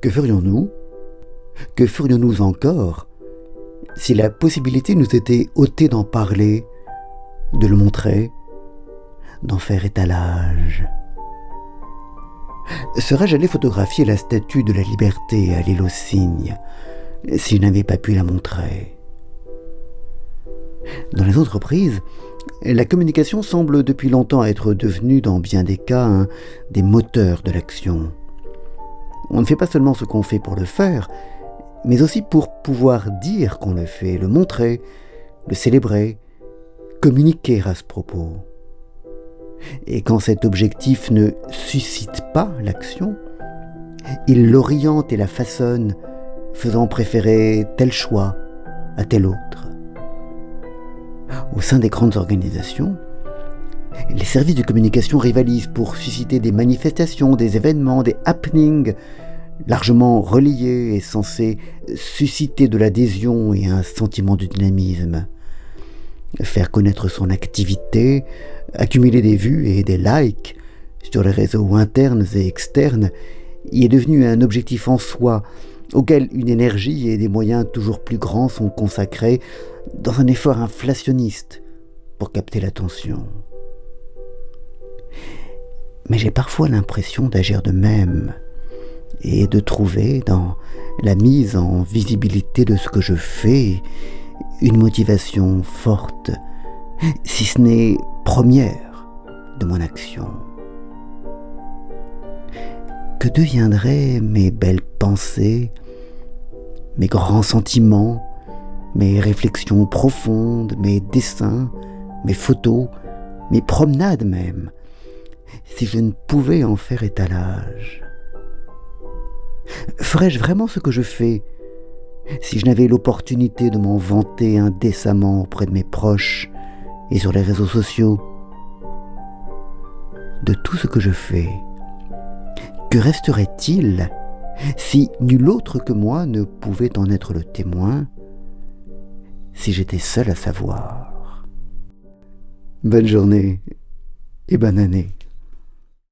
Que ferions-nous? Que ferions-nous encore si la possibilité nous était ôtée d'en parler, de le montrer, d'en faire étalage? Serais-je allé photographier la statue de la liberté à l'île aux cygnes si je n'avais pas pu la montrer? Dans les entreprises, la communication semble depuis longtemps être devenue, dans bien des cas, un des moteurs de l'action. On ne fait pas seulement ce qu'on fait pour le faire, mais aussi pour pouvoir dire qu'on le fait, le montrer, le célébrer, communiquer à ce propos. Et quand cet objectif ne suscite pas l'action, il l'oriente et la façonne, faisant préférer tel choix à tel autre. Au sein des grandes organisations, les services de communication rivalisent pour susciter des manifestations, des événements, des happenings largement reliés et censés susciter de l'adhésion et un sentiment de dynamisme. Faire connaître son activité, accumuler des vues et des likes sur les réseaux internes et externes y est devenu un objectif en soi auquel une énergie et des moyens toujours plus grands sont consacrés dans un effort inflationniste pour capter l'attention. Mais j'ai parfois l'impression d'agir de même et de trouver dans la mise en visibilité de ce que je fais une motivation forte, si ce n'est première, de mon action. Que deviendraient mes belles pensées, mes grands sentiments, mes réflexions profondes, mes dessins, mes photos, mes promenades même, si je ne pouvais en faire étalage. Ferais-je vraiment ce que je fais si je n'avais l'opportunité de m'en vanter indécemment auprès de mes proches et sur les réseaux sociaux? De tout ce que je fais, que resterait-il si nul autre que moi ne pouvait en être le témoin, si j'étais seul à savoir? Bonne journée et bonne année.